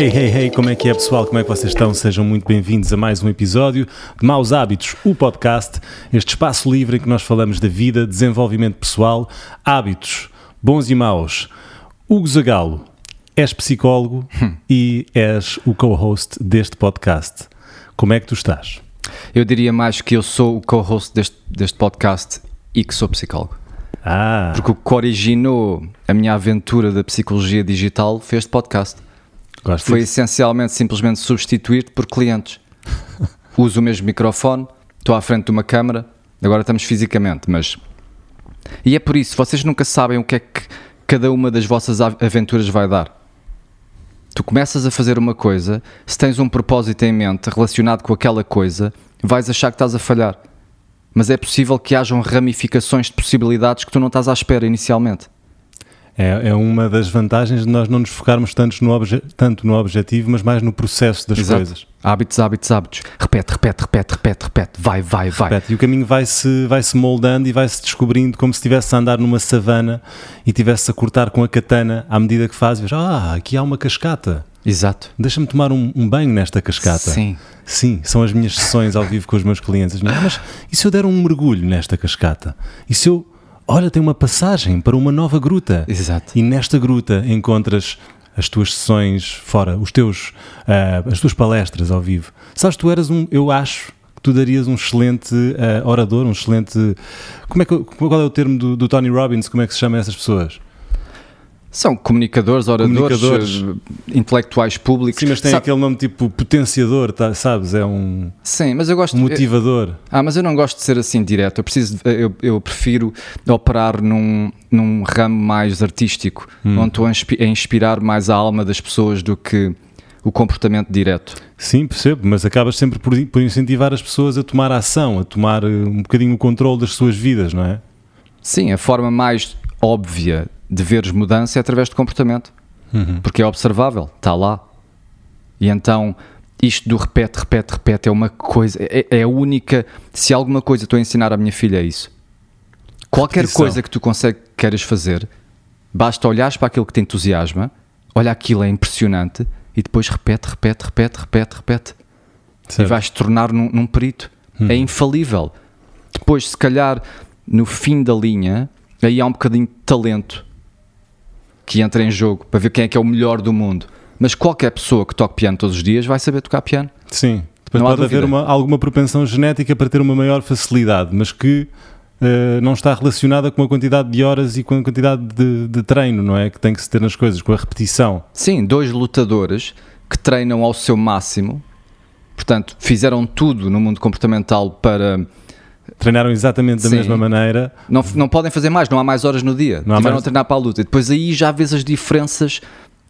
Hey, hey, hey, como é que é pessoal? Como é que vocês estão? Sejam muito bem-vindos a mais um episódio de Maus Hábitos, o podcast, este espaço livre em que nós falamos da vida, desenvolvimento pessoal, hábitos, bons e maus. Hugo Zagalo, és psicólogo e és o co-host deste podcast. Como é que tu estás? Eu diria mais que eu sou o co-host deste, deste podcast e que sou psicólogo. Ah, Porque o que originou a minha aventura da psicologia digital foi este podcast. Gosto Foi disso. essencialmente simplesmente substituir-te por clientes. Uso o mesmo microfone, estou à frente de uma câmara, agora estamos fisicamente, mas. E é por isso, vocês nunca sabem o que é que cada uma das vossas av- aventuras vai dar. Tu começas a fazer uma coisa, se tens um propósito em mente relacionado com aquela coisa, vais achar que estás a falhar. Mas é possível que hajam ramificações de possibilidades que tu não estás à espera inicialmente. É, é uma das vantagens de nós não nos focarmos tanto no, obje- tanto no objetivo, mas mais no processo das Exato. coisas. Hábitos, hábitos, hábitos. Repete, repete, repete, repete, repete. Vai, vai, vai. Repete, E o caminho vai-se vai -se moldando e vai-se descobrindo como se estivesse a andar numa savana e estivesse a cortar com a katana à medida que faz. E vês, ah, aqui há uma cascata. Exato. Deixa-me tomar um, um banho nesta cascata. Sim. Sim, são as minhas sessões ao vivo com os meus clientes. As minhas, "Ah, mas e se eu der um mergulho nesta cascata? E se eu. Olha, tem uma passagem para uma nova gruta. Exato. E nesta gruta encontras as tuas sessões fora, os teus, ah, as tuas palestras ao vivo. Sabes, tu eras um, eu acho que tu darias um excelente ah, orador, um excelente. Como é que, qual é o termo do, do Tony Robbins? Como é que se chama essas pessoas? São comunicadores, oradores, Comunicadores. intelectuais públicos. Sim, mas tem Sabe- aquele nome tipo potenciador, tá, sabes? É um Sim, mas eu gosto. motivador. Ah, mas eu não gosto de ser assim direto. Eu, preciso, eu, eu prefiro operar num, num ramo mais artístico, Hum. onde estou a inspi- a inspirar mais a alma das pessoas do que o comportamento direto. Sim, percebo, mas acabas sempre por, por incentivar as pessoas a tomar ação, a tomar eh, um bocadinho o controle das suas vidas, não é? Sim, a forma mais óbvia de veres mudança é através de comportamento. Uhum. Porque é observável, está lá. E então, isto do repete, repete, repete é uma coisa, é, é a única. Se alguma coisa estou a ensinar à minha filha é isso. Qualquer Repetição. coisa que tu consegue, queiras fazer, basta olhares para aquilo que te entusiasma, olha aquilo é impressionante e depois repete, repete, repete, repete, repete. E Certo. vais te tornar num, num perito. É infalível. Depois, se calhar, no fim da linha, aí há um bocadinho de talento que entra em jogo para ver quem é que é o melhor do mundo. Mas qualquer pessoa que toque piano todos os dias vai saber tocar piano. Sim, depois Não pode haver uma- alguma propensão genética para ter uma maior facilidade, mas que eh, não está relacionada com a quantidade de horas e com a quantidade de, de treino, não é? Que tem que se ter nas coisas, com a repetição. Sim, dois lutadores que treinam ao seu máximo, portanto, fizeram tudo no mundo comportamental para. Treinaram exatamente da Sim. mesma maneira. Não, não podem fazer mais, não há mais horas no dia. Não há Tiveram mais- a treinar para a luta. E depois aí já vês as diferenças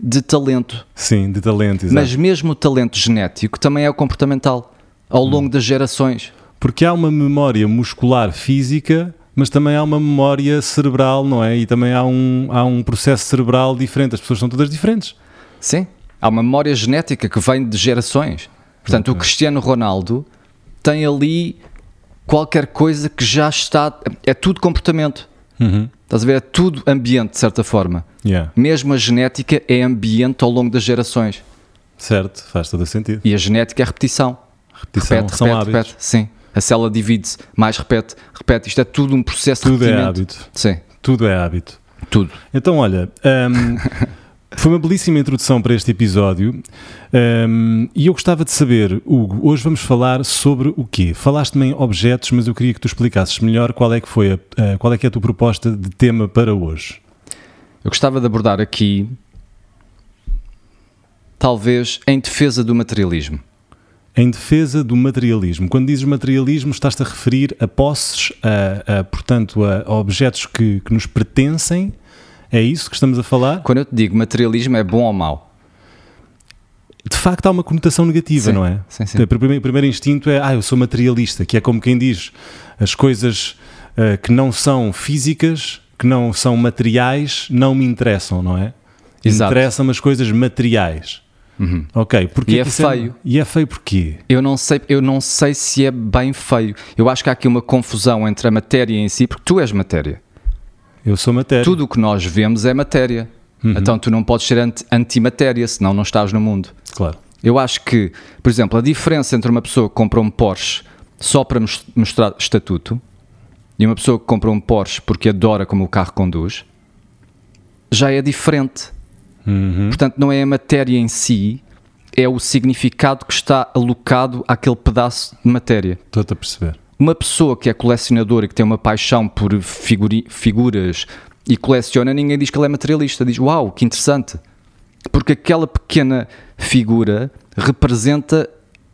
de talento. Sim, de talento, exato. Mas mesmo o talento genético também é o comportamental ao Hum. longo das gerações. Porque há uma memória muscular física, mas também há uma memória cerebral, não é? E também há um, há um processo cerebral diferente. As pessoas são todas diferentes. Sim. Há uma memória genética que vem de gerações. Portanto, o Cristiano Ronaldo tem ali qualquer coisa que já está. É tudo comportamento. Uhum. Estás a ver? É tudo ambiente, de certa forma. Yeah. Mesmo a genética é ambiente ao longo das gerações. Certo, faz todo o sentido. E a genética é repetição. Repetição repete, são repete, hábitos. repete. Sim. A célula divide-se, mais repete, repete. Isto é tudo um processo de Tudo é hábito. Sim, Tudo é hábito. tudo. Então, olha, hum, foi uma belíssima introdução para este episódio hum, e eu gostava de saber, Hugo, hoje vamos falar sobre o quê? Falaste-me em objetos, mas eu queria que tu explicasses melhor qual é que foi a, a- qual é que é a tua proposta de tema para hoje. Eu gostava de abordar aqui, talvez, em defesa do materialismo. Em defesa do materialismo. Quando dizes materialismo, estás-te a referir a posses, a, a, portanto, a, a objetos que, que nos pertencem? É isso que estamos a falar? Quando eu te digo materialismo, é bom ou mau? De facto, há uma conotação negativa, Sim, não é? sim, sim. O primeiro, o primeiro instinto é, ah, eu sou materialista, que é como quem diz, as coisas ah, que não são físicas, que não são materiais, não me interessam, não é? Exato. Interessam as coisas materiais. Ok, porque E é que isso feio. E é feio porquê? Eu não, sei, eu não sei se é bem feio. Eu acho que há aqui uma confusão entre a matéria em si, porque tu és matéria. Eu sou matéria. Tudo o que nós vemos é matéria. Então tu não podes ser anti- antimatéria, senão não estás no mundo. Claro. Eu acho que, por exemplo, a diferença entre uma pessoa que compra um Porsche só para mos- mostrar estatuto e uma pessoa que compra um Porsche porque adora como o carro conduz já é diferente. Uhum. Portanto, não é a matéria em si, é o significado que está alocado àquele pedaço de matéria. Estou-te a perceber. Uma pessoa que é colecionadora e que tem uma paixão por figuri- figuras e coleciona, ninguém diz que ele é materialista. Diz, uau, que interessante. Porque aquela pequena figura representa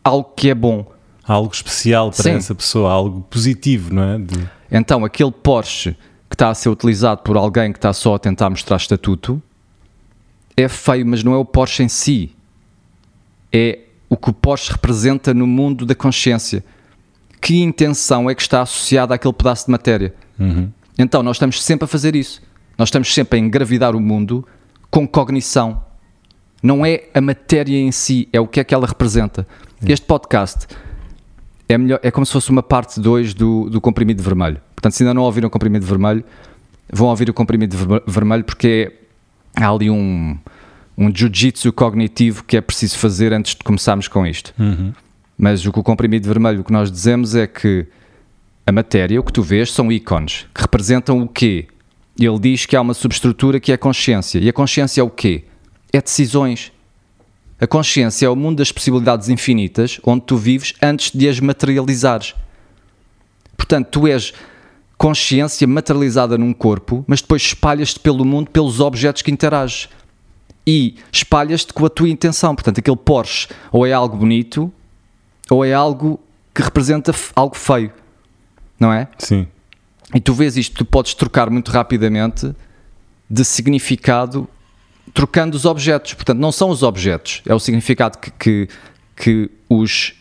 algo que é bom. Algo especial para Sim. essa pessoa, algo positivo, não é? De- Então, aquele Porsche que está a ser utilizado por alguém que está só a tentar mostrar estatuto é feio, mas não é o Porsche em si. É o que o Porsche representa no mundo da consciência. Que intenção é que está associada àquele pedaço de matéria? Uhum. Então, nós estamos sempre a fazer isso. Nós estamos sempre a engravidar o mundo com cognição. Não é a matéria em si, é o que é que ela representa. Este podcast é, melhor, é como se fosse uma parte 2 do, do comprimido vermelho. Portanto, se ainda não ouviram o comprimido vermelho, vão ouvir o comprimido ver- vermelho porque há ali um, um jiu-jitsu cognitivo que é preciso fazer antes de começarmos com isto. Uhum. Mas o que o comprimido vermelho, que nós dizemos é que a matéria, o que tu vês, são ícones que representam o quê? Ele diz que há uma subestrutura que é a consciência. E a consciência é o quê? É decisões. A consciência é o mundo das possibilidades infinitas onde tu vives antes de as materializares. Portanto, tu és consciência materializada num corpo, mas depois espalhas-te pelo mundo pelos objetos que interages. E espalhas-te com a tua intenção. Portanto, aquele Porsche ou é algo bonito ou é algo que representa algo feio. Não é? Sim. E tu vês isto, tu podes trocar muito rapidamente de significado trocando os objetos. Portanto, não são os objetos, é o significado que, que, que os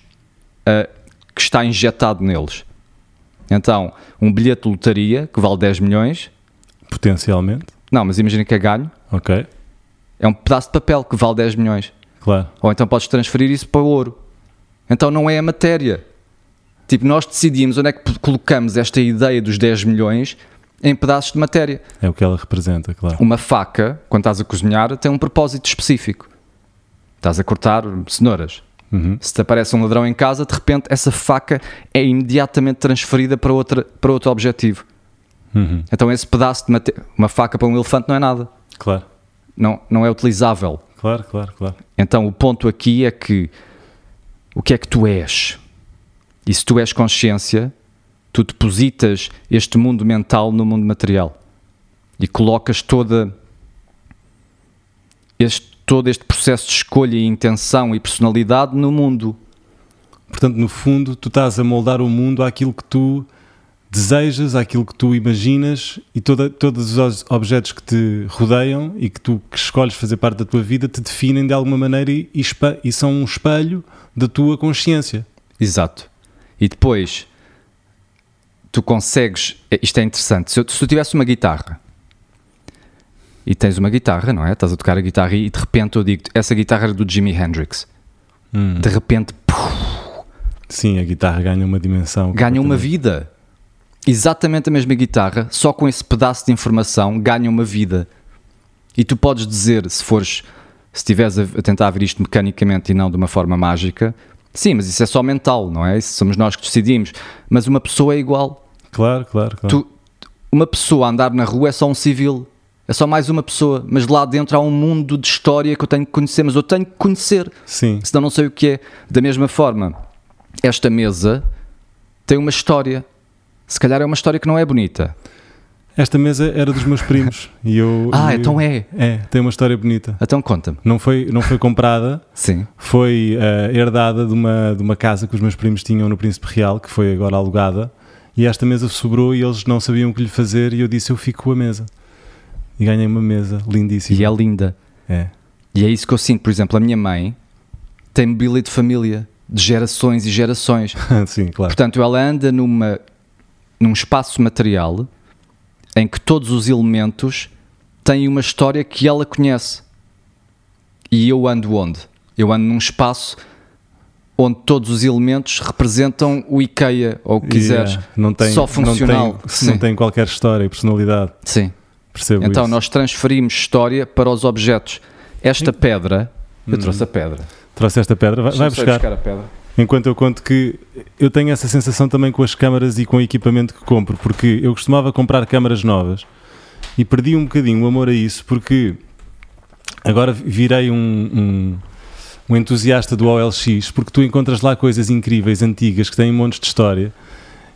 ah, que está injetado neles. Então, um bilhete de lotaria que vale 10 milhões, Potencialmente. não, mas imagina que é ganho, Ok. é um pedaço de papel que vale 10 milhões. Claro. Ou então podes transferir isso para o ouro. Então não é a matéria. Tipo, nós decidimos onde é que colocamos esta ideia dos 10 milhões em pedaços de matéria. É o que ela representa, claro. Uma faca, quando estás a cozinhar, tem um propósito específico. Estás a cortar cenouras. Uhum. Se te aparece um ladrão em casa, de repente essa faca é imediatamente transferida para, outra, para outro objetivo. Uhum. Então esse pedaço de matéria, uma faca para um elefante não é nada. Claro. Não, não é utilizável. Claro, claro, claro. Então o ponto aqui é que o que é que tu és? E se tu és consciência, tu depositas este mundo mental no mundo material e colocas toda este, todo este processo de escolha e intenção e personalidade no mundo. Portanto, no fundo, tu estás a moldar o mundo àquilo que tu desejas, àquilo que tu imaginas e toda, todos os objetos que te rodeiam e que tu que escolhes fazer parte da tua vida te definem de alguma maneira e, e são um espelho da tua consciência. Exato. E depois tu consegues. é- Isto é interessante. Se, eu- se tu tivesse uma guitarra e tens uma guitarra, não é? Estás a tocar a guitarra e de repente eu digo essa guitarra era do Jimi Hendrix. De repente puf, Sim, a guitarra ganha uma dimensão. ganha uma vida. Exatamente a mesma guitarra, só com esse pedaço de informação ganha uma vida. E tu podes dizer, se fores, se estiveres a, tentar ver isto mecanicamente e não de uma forma mágica, sim, mas isso é só mental, não é? Isso somos nós que decidimos. Mas uma pessoa é igual. Claro, claro, claro. Tu, uma pessoa a andar na rua é só um civil. É só mais uma pessoa. Mas lá dentro há um mundo de história que eu tenho que conhecer. Mas eu tenho que conhecer. Sim, Senão não sei o que é. Da mesma forma, esta mesa tem uma história. Se calhar é uma história que não é bonita. esta mesa era dos meus primos e eu. Ah, eu- então é. É, tem uma história bonita. Então conta-me. Não foi, não foi comprada, Sim. foi eh, herdada de uma, de uma casa que os meus primos tinham no Príncipe Real, que foi agora alugada, e esta mesa sobrou e eles não sabiam o que lhe fazer, e eu disse: Eu fico com a mesa. E ganhei uma mesa lindíssima. E é linda. É. E é isso que eu sinto. Por exemplo, a minha mãe tem mobília de família. De gerações e gerações. Sim, claro. Portanto, ela anda numa, num espaço material em que todos os elementos têm uma história que ela conhece. E eu ando onde? Eu ando num espaço onde todos os elementos representam o IKEA, ou o que quiseres. Yeah, Não tem, Só funcional. Não tem, não tem qualquer história e personalidade. Sim. Percebo Então isso. nós transferimos história para os objetos. Esta pedra, eu trouxe a pedra. Trouxe esta pedra, vai, vai ir buscar. a pedra. Enquanto eu conto que eu tenho essa sensação também com as câmaras e com o equipamento que compro, porque eu costumava comprar câmaras novas e perdi um bocadinho o amor a isso, porque agora virei um, um, um entusiasta do OLX, porque tu encontras lá coisas incríveis, antigas, que têm montes de história.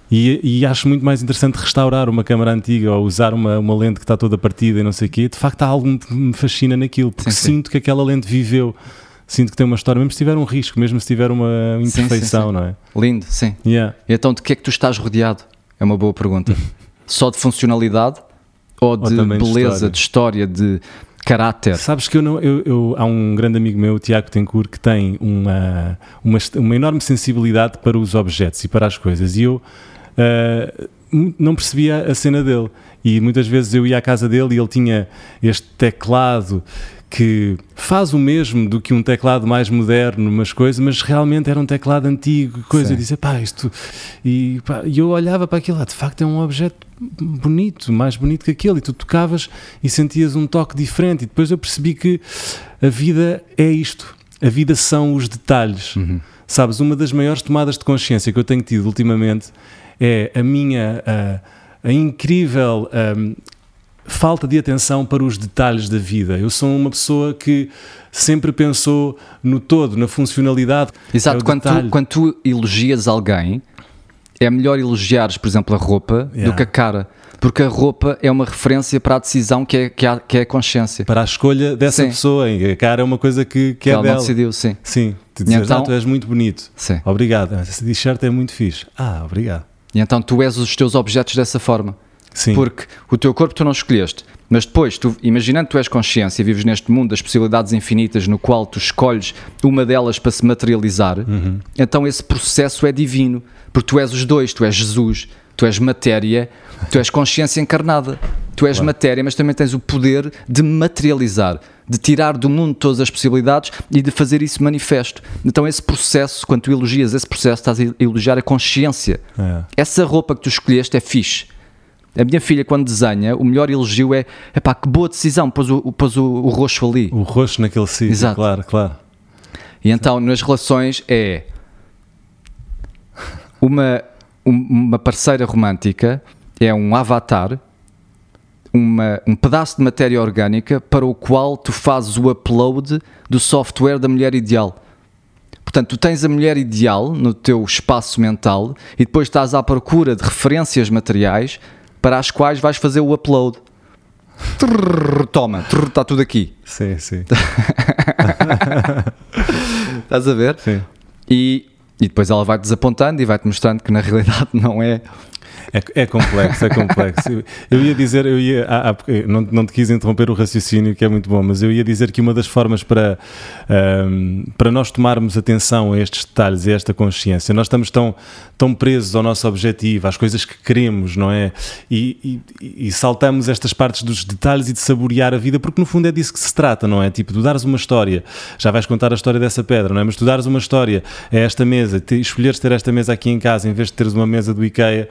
E, e acho muito mais interessante restaurar uma câmara antiga ou usar uma, uma lente que está toda partida e não sei o quê. De facto, há algo que me fascina naquilo, porque Sim, sim. sinto que aquela lente viveu, sinto que tem uma história, mesmo se tiver um risco, mesmo se tiver uma imperfeição, não é? Lindo, sim. Yeah. E então de que é que tu estás rodeado? É uma boa pergunta. Só de funcionalidade ou de de beleza, história? de história, de caráter? Sabes que eu não. Eu, eu- há um grande amigo meu, o Tiago Tencourt, que tem uma, uma, uma enorme sensibilidade para os objetos e para as coisas. E eu mu- não percebia a cena dele. E muitas vezes eu ia à casa dele e ele tinha este teclado que faz o mesmo do que um teclado mais moderno, umas coisas, mas realmente era um teclado antigo, coisa. Sim. Eu dizia, pá, isto. E, pá, eu olhava para aquilo lá, de facto é um objeto bonito, mais bonito que aquele, e tu tocavas e sentias um toque diferente. E depois eu percebi que a vida é isto. A vida são os detalhes. Sabes, uma das maiores tomadas de consciência que eu tenho tido ultimamente é a minha ah, a incrível ahm, falta de atenção para os detalhes da vida. Eu sou uma pessoa que sempre pensou no todo, na funcionalidade. Exato, É quando, tu, quando tu elogias alguém, é melhor elogiares, por exemplo, a roupa Yeah. do que a cara. Porque a roupa é uma referência para a decisão que é, que é, que é a consciência. Para a escolha dessa Sim. pessoa. A cara é uma coisa que, que Que é ela não bela. decidiu, sim. Sim, tu dizes, então- ah, tu és muito bonito. sim. Obrigado. Esse t-shirt é muito fixe. Ah, obrigado. E então tu és os teus objetos dessa forma. Sim. Porque o teu corpo tu não escolheste, mas depois, tu, imaginando que tu és consciência e vives neste mundo das possibilidades infinitas no qual tu escolhes uma delas para se materializar, Uhum. então esse processo é divino. Porque tu és os dois, tu és Jesus, tu és matéria, tu és consciência encarnada. Tu és matéria, mas também tens o poder de materializar, de tirar do mundo todas as possibilidades e de fazer isso manifesto. Então, esse processo, quando tu elogias esse processo, estás a elogiar a consciência. É. Essa roupa que tu escolheste é fixe. A minha filha, quando desenha, o melhor elogio é: epá, que boa decisão, pôs o, pôs o, o roxo ali. O roxo naquele sítio. Exato. Claro, claro. E então, nas relações, é uma, um- uma parceira romântica, é um avatar, uma, um pedaço de matéria orgânica para o qual tu fazes o upload do software da mulher ideal. Portanto, tu tens a mulher ideal no teu espaço mental e depois estás à procura de referências materiais para as quais vais fazer o upload. Trrr, toma, trrr, está tudo aqui. Sim, sim. Estás a ver? sim. E, e depois ela vai-te desapontando e vai-te mostrando que na realidade não é. É, é complexo, é complexo. Eu, ia dizer, eu ia, ah, ah, não, não te quis interromper o raciocínio, que é muito bom, mas eu ia dizer que uma das formas para, ahm, para nós tomarmos atenção a estes detalhes, a esta consciência, nós estamos tão, tão presos ao nosso objetivo, às coisas que queremos, não é? E, e- e saltamos estas partes dos detalhes e de saborear a vida, porque no fundo é disso que se trata, não é? Tipo, tu dares uma história, já vais contar a história dessa pedra, não é? Mas tu dares uma história a esta mesa, te, escolheres ter esta mesa aqui em casa em vez de teres uma mesa do IKEA,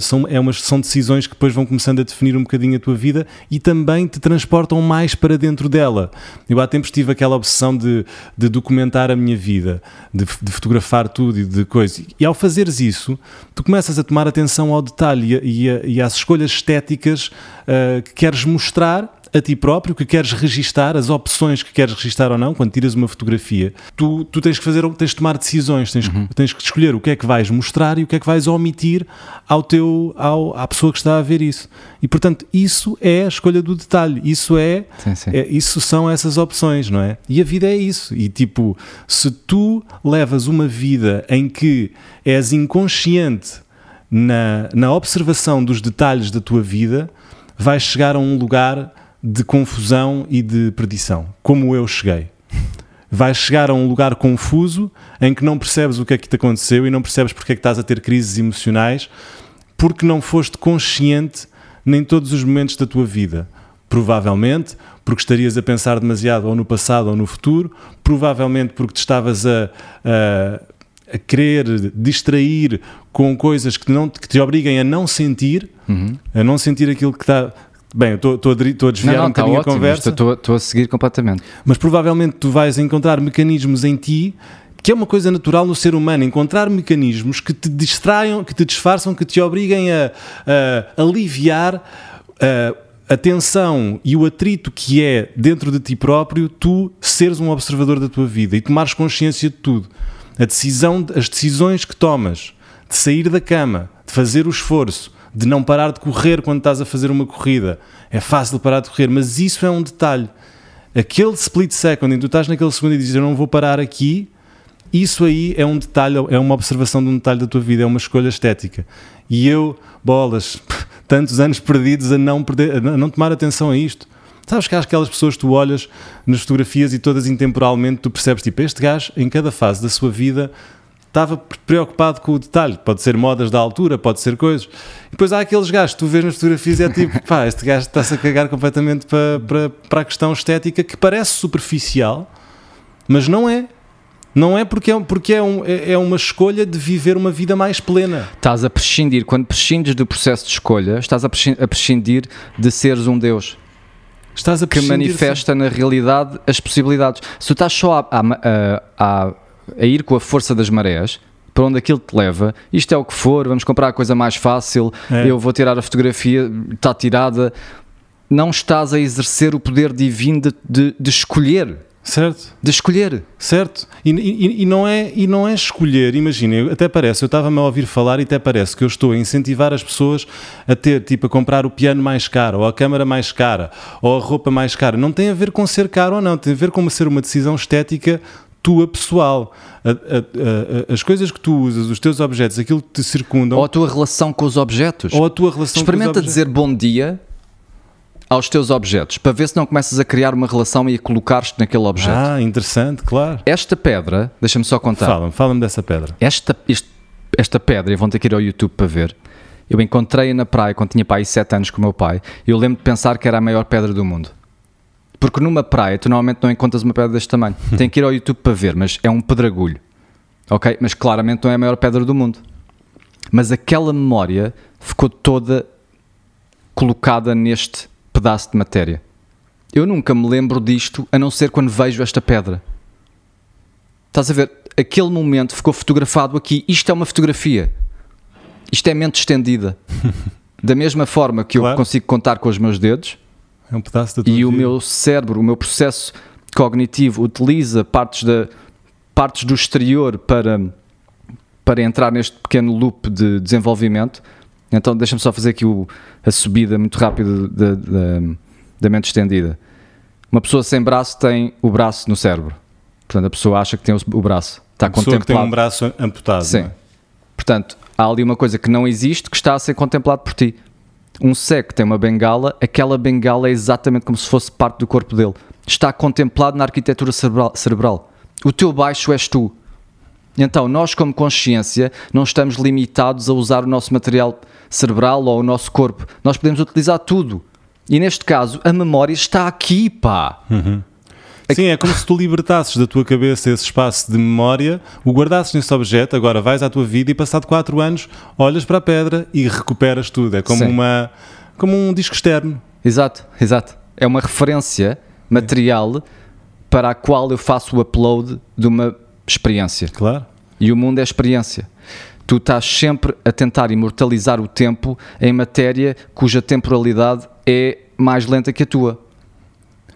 são, é umas, são decisões que depois vão começando a definir um bocadinho a tua vida e também te transportam mais para dentro dela. Eu há tempos tive aquela obsessão de, de documentar a minha vida, de, de fotografar tudo e de coisas. E ao fazeres isso, tu começas a tomar atenção ao detalhe e, e, a- e às escolhas estéticas ah, que queres mostrar a ti próprio, que queres registar, as opções que queres registar ou não, quando tiras uma fotografia, tu, tu tens que fazer, tens de tomar decisões, tens, tens que escolher o que é que vais mostrar e o que é que vais omitir ao teu, ao, à pessoa que está a ver isso. E portanto, isso é a escolha do detalhe, isso é, Sim, sim. é- isso são essas opções, não é? E a vida é isso. E tipo, se tu levas uma vida em que és inconsciente na, na observação dos detalhes da tua vida, vais chegar a um lugar de confusão e de perdição, como eu cheguei. Vais chegar a um lugar confuso em que não percebes o que é que te aconteceu e não percebes porque é que estás a ter crises emocionais, porque não foste consciente nem todos os momentos da tua vida. Provavelmente porque estarias a pensar demasiado ou no passado ou no futuro, provavelmente porque te estavas a, a, a querer distrair com coisas que, não, que te obriguem a não sentir, a não sentir aquilo que está Bem, eu estou- a a desviar não, não, um está bocadinho a ótimo. conversa. Estou, estou a seguir completamente. Mas provavelmente tu vais encontrar mecanismos em ti que é uma coisa natural no ser humano, encontrar mecanismos que te distraiam, que te disfarçam, que te obriguem a, a aliviar a, a tensão e o atrito que é dentro de ti próprio tu seres um observador da tua vida e tomares consciência de tudo. A decisão, as decisões que tomas de sair da cama, de fazer o esforço, de não parar de correr quando estás a fazer uma corrida. É fácil parar de correr, mas isso é um detalhe aquele split second em que tu estás naquele segundo e dizes eu não vou parar aqui, isso aí é um detalhe, é uma observação de um detalhe da tua vida, é uma escolha estética. E eu, bolas, tantos anos perdidos a não, perder, a não tomar atenção a isto. Sabes que há aquelas pessoas que tu olhas nas fotografias e todas intemporalmente tu percebes, tipo, este gajo em cada fase da sua vida estava preocupado com o detalhe. Pode ser modas da altura, pode ser coisas. E depois há aqueles gajos que tu vês nas fotografias e é tipo, pá, este gajo está-se a cagar completamente para, para, para a questão estética que parece superficial, mas não é. Não é porque, é, porque é, um, é, é uma escolha de viver uma vida mais plena. Estás a prescindir, quando prescindes do processo de escolha, estás a prescin- a prescindir de seres um Deus Estás a que manifesta na realidade as possibilidades. Se tu estás só a, a- a- a ir com a força das marés, para onde aquilo te leva, isto é o que for, vamos comprar a coisa mais fácil, É. eu vou tirar a fotografia, está tirada. Não estás a exercer o poder divino de, de- de escolher. Certo? De escolher. Certo? E, e- e não é, e não é escolher, imagina, até parece, eu estava-me a ouvir falar e até parece que eu estou a incentivar as pessoas a ter, tipo, a comprar o piano mais caro, ou a câmara mais cara, ou a roupa mais cara. Não tem a ver com ser caro ou não, tem a ver com ser uma decisão estética tua pessoal. A- a- a- as coisas que tu usas, os teus objetos, aquilo que te circundam, Ou a tua relação com os objetos. ou a tua relação com Experimenta os objetos. dizer bom dia aos teus objetos, para ver se não começas a criar uma relação e a colocar-te naquele objeto. Ah, interessante, claro. Esta pedra, deixa-me só contar. Fala-me, fala-me dessa pedra. Esta, este- esta pedra, e vão ter que ir ao YouTube para ver. Eu encontrei-a na praia quando tinha pai 7 anos com o meu pai. E eu lembro de pensar que era a maior pedra do mundo. Porque numa praia tu normalmente não encontras uma pedra deste tamanho. Tem que ir ao YouTube para ver, mas é um pedragulho. Ok? Mas claramente não é a maior pedra do mundo. Mas aquela memória ficou toda colocada neste pedaço de matéria. Eu nunca me lembro disto a não ser quando vejo esta pedra. Estás a ver? Aquele momento ficou fotografado aqui. Isto é uma fotografia. Isto é mente estendida. Da mesma forma que eu Claro. consigo contar com os meus dedos É um pedaço da tua e o vida. meu cérebro, o meu processo cognitivo utiliza partes, da, partes do exterior para, para entrar neste pequeno loop de desenvolvimento. Então, deixa-me só fazer aqui o- a subida muito rápida da, da, da mente estendida. Uma pessoa sem braço tem o braço no cérebro. Portanto, a pessoa acha que tem o, o braço. Está A pessoa que tem contemplado. um braço amputado. Sim. é? Portanto, há ali uma coisa que não existe que está a ser contemplado por ti. Um cego tem uma bengala, aquela bengala é exatamente como se fosse parte do corpo dele. Está contemplado na arquitetura cerebral. O teu baixo és tu. Então, nós, como consciência, não estamos limitados a usar o nosso material cerebral ou o nosso corpo. Nós podemos utilizar tudo. E neste caso, a memória está aqui, pá. Sim, é como se tu libertasses da tua cabeça esse espaço de memória, o guardasses nesse objeto, agora vais à tua vida e passado 4 anos olhas para a pedra e recuperas tudo. É como, Sim. uma, como um disco externo. Exato, exato. É uma referência material para a qual eu faço o upload de uma experiência. Claro. E o mundo é experiência. Tu estás sempre a tentar imortalizar o tempo em matéria cuja temporalidade é mais lenta que a tua.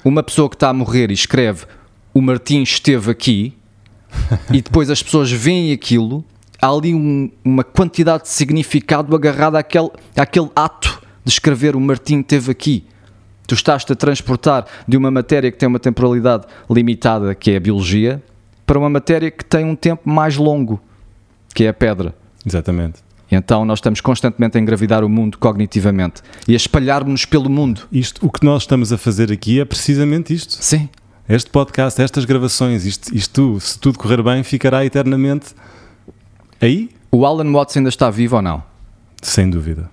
Uma pessoa que está a morrer e escreve o Martim esteve aqui e depois as pessoas veem aquilo, há ali um- uma quantidade de significado agarrada àquele, àquele ato de escrever o Martim esteve aqui. Tu estás-te a transportar de uma matéria que tem uma temporalidade limitada, que é a biologia, para uma matéria que tem um tempo mais longo, que é a pedra. Exatamente. Então nós estamos constantemente a engravidar o mundo cognitivamente e a espalhar-nos pelo mundo. Isto, o que nós estamos a fazer aqui é precisamente isto. Sim. Este podcast, estas gravações, isto, isto se tudo correr bem, ficará eternamente aí? O Alan Watts ainda está vivo ou não? Sem dúvida.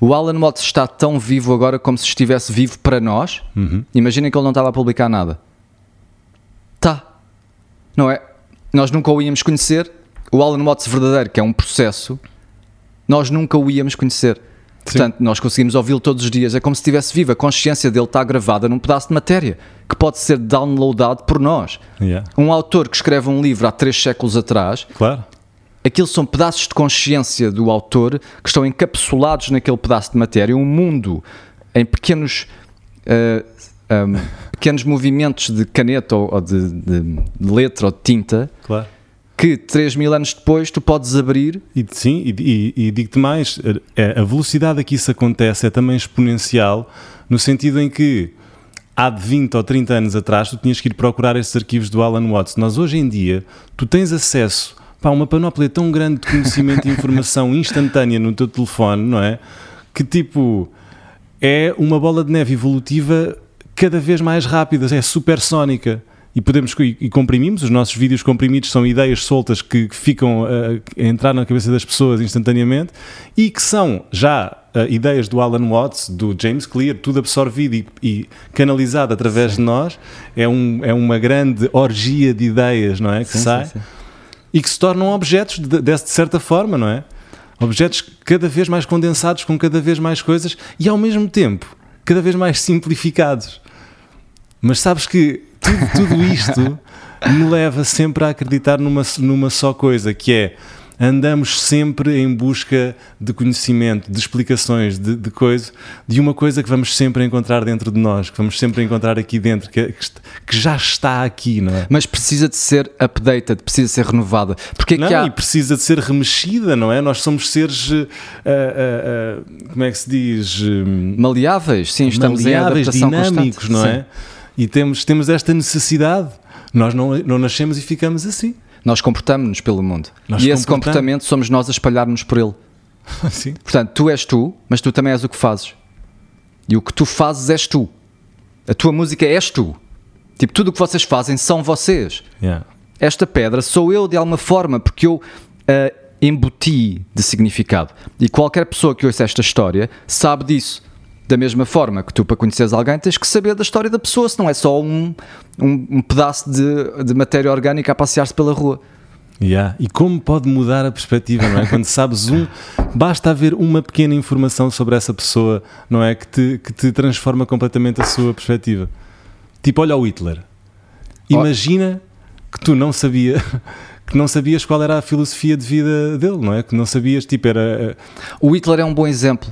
O Alan Watts está tão vivo agora como se estivesse vivo para nós. Imaginem que ele não estava a publicar nada. Tá. Não é? Nós nunca o íamos conhecer. O Alan Watts verdadeiro, que é um processo, nós nunca o íamos conhecer. Portanto, nós conseguimos ouvi-lo todos os dias. É como se estivesse vivo. A consciência dele está gravada num pedaço de matéria que pode ser downloadado por nós. Yeah. Um autor que escreve um livro há três séculos atrás, Claro. aquilo são pedaços de consciência do autor que estão encapsulados naquele pedaço de matéria. Um mundo em pequenos, eh, um, pequenos movimentos de caneta ou, ou de, de- de letra ou de tinta Claro. Que 3 mil anos depois tu podes abrir. E, sim, e, e- e digo-te mais, a, a velocidade a que isso acontece é também exponencial, no sentido em que há de 20 ou 30 anos atrás tu tinhas que ir procurar esses arquivos do Alan Watts. Nós hoje em dia, tu tens acesso a uma panóplia tão grande de conhecimento e informação instantânea no teu telefone, não é? Que tipo, é uma bola de neve evolutiva cada vez mais rápida, é supersónica. E podemos e, e comprimimos, os nossos vídeos comprimidos são ideias soltas que, ficam uh, a entrar na cabeça das pessoas instantaneamente e que são já uh, ideias do Alan Watts, do James Clear, tudo absorvido e, e canalizado através Sim. de nós. É, um, é uma grande orgia de ideias, não é? Que Sim, sai sim. e que se tornam objetos de, de, de certa forma, não é? Objetos cada vez mais condensados com cada vez mais coisas e ao mesmo tempo cada vez mais simplificados. Mas sabes que tudo, tudo isto me leva sempre a acreditar numa, numa só coisa, que é andamos sempre em busca de conhecimento, de explicações, de, de coisa, de uma coisa que vamos sempre encontrar dentro de nós, que vamos sempre encontrar aqui dentro, que, que já está aqui, não é? Mas precisa de ser updated, precisa ser renovada. Porque é não, há... e precisa de ser remexida, não é? Nós somos seres, uh, uh, uh, como é que se diz? Maleáveis, sim, estamos maleáveis, em adaptação dinâmicos, constante. não Sim. E temos, temos esta necessidade. Nós não, não nascemos e ficamos assim. Nós comportamos-nos pelo mundo. Nós e esse comportamento somos nós a espalhar-nos por ele. Sim. Portanto, tu és tu, mas tu também és o que fazes. E o que tu fazes és tu. A tua música és tu. Tipo, tudo o que vocês fazem são vocês. Yeah. Esta pedra sou eu de alguma forma, porque eu a embuti de significado. E qualquer pessoa que ouça esta história sabe disso. Da mesma forma que tu, para conheceres alguém, tens que saber da história da pessoa, se não é só um, um, um pedaço de, de matéria orgânica a passear-se pela rua. Yeah. E como pode mudar a perspectiva, não é? Quando sabes um, basta haver uma pequena informação sobre essa pessoa, não é? Que te, que te transforma completamente a sua perspectiva. Tipo, olha o Hitler. Imagina que tu não sabia, que não sabias qual era a filosofia de vida dele, não é? Que não sabias, tipo, era. O Hitler é um bom exemplo,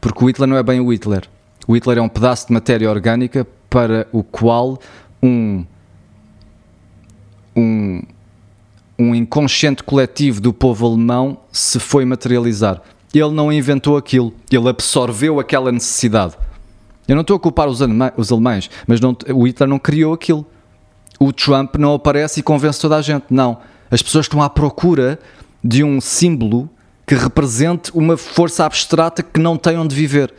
porque o Hitler não é bem o Hitler. O Hitler é um pedaço de matéria orgânica para o qual um um, um inconsciente coletivo do povo alemão se foi materializar. Ele não inventou aquilo, ele absorveu aquela necessidade. Eu não estou a culpar os, os alemães, mas não- o Hitler não criou aquilo. O Trump não aparece e convence toda a gente. Não. As pessoas estão à procura de um símbolo que represente uma força abstrata que não tem onde viver.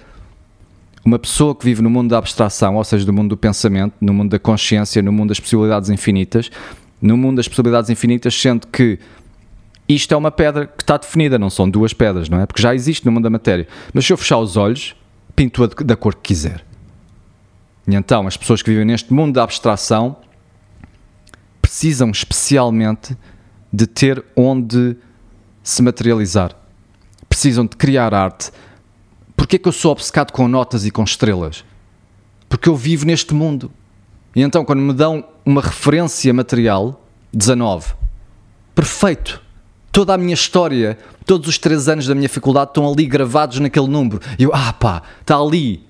Uma pessoa que vive no mundo da abstração, ou seja, do mundo do pensamento, no mundo da consciência, no mundo das possibilidades infinitas, no mundo das possibilidades infinitas, sendo que isto é uma pedra que está definida, não são duas pedras, não é? Porque já existe no mundo da matéria. Mas se eu fechar os olhos, pinto-a da cor que quiser. E então, as pessoas que vivem neste mundo da abstração precisam especialmente de ter onde se materializar. Precisam de criar arte. Porquê que eu sou obcecado com notas e com estrelas? Porque eu vivo neste mundo. E então, quando me dão uma referência material, 19, perfeito. Toda a minha história, todos os três anos da minha faculdade estão ali gravados naquele número. E eu, ah pá, está ali.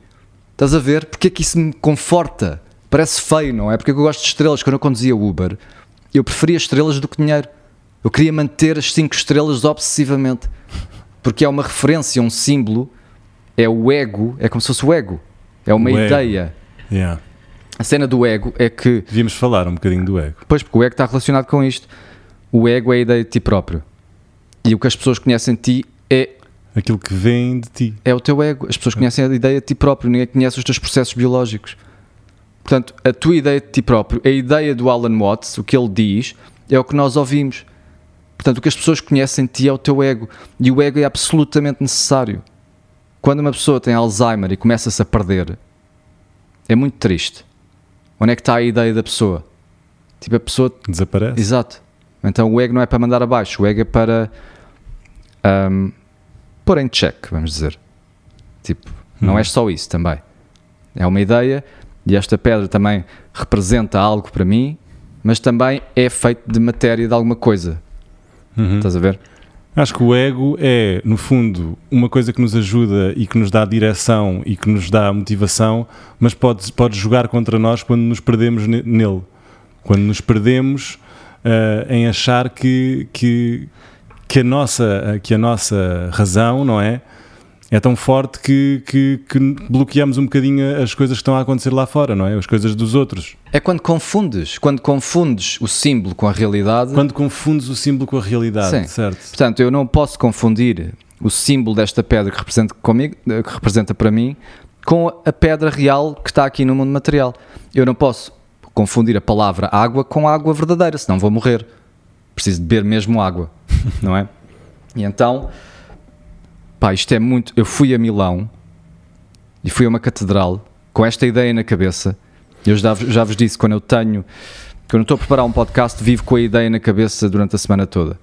Estás a ver? Porque é que isso me conforta? Parece feio, não é? Porque é que eu gosto de estrelas. Quando eu conduzia Uber, eu preferia estrelas do que dinheiro. Eu queria manter as cinco estrelas obsessivamente. Porque é uma referência, um símbolo. É o ego, é como se fosse o ego. É uma O ideia. Yeah. A cena do ego é que Devíamos falar um bocadinho do ego. Pois, porque o ego está relacionado com isto. O ego é a ideia de ti próprio. E o que as pessoas conhecem de ti é, Aquilo que vem de ti. é o teu ego. As pessoas conhecem a ideia de ti próprio, ninguém conhece os teus processos biológicos. Portanto, a tua ideia de ti próprio, a ideia do Alan Watts, o que ele diz, é o que nós ouvimos. Portanto, o que as pessoas conhecem de ti é o teu ego. E o ego é absolutamente necessário. Quando uma pessoa tem Alzheimer e começa-se a perder, é muito triste. Onde é que está a ideia da pessoa? Tipo, a pessoa Desaparece. Exato. Então o ego não é para mandar abaixo, o ego é para ahm, pôr em check, vamos dizer. Tipo, não Hum. é só isso também. É uma ideia e esta pedra também representa algo para mim, mas também é feito de matéria de alguma coisa. Uhum. Estás a ver? Acho que o ego é, no fundo, uma coisa que nos ajuda e que nos dá direção e que nos dá motivação, mas pode, pode jogar contra nós quando nos perdemos ne- nele. Quando nos perdemos ah, em achar que, que, que, a nossa, que a nossa razão, não é? É tão forte que, que, que bloqueamos um bocadinho as coisas que estão a acontecer lá fora, não é? As coisas dos outros. É quando confundes, quando confundes o símbolo com a realidade. Quando confundes o símbolo com a realidade, Sim. certo? Portanto, eu não posso confundir o símbolo desta pedra que representa, comigo, que representa para mim com a pedra real que está aqui no mundo material. Eu não posso confundir a palavra água com a água verdadeira, senão vou morrer. Preciso de beber mesmo água, não é? E então, pá, isto é muito. Eu fui a Milão e fui a uma catedral com esta ideia na cabeça. Eu já, já vos disse, quando eu tenho. Quando eu estou a preparar um podcast, vivo com a ideia na cabeça durante a semana toda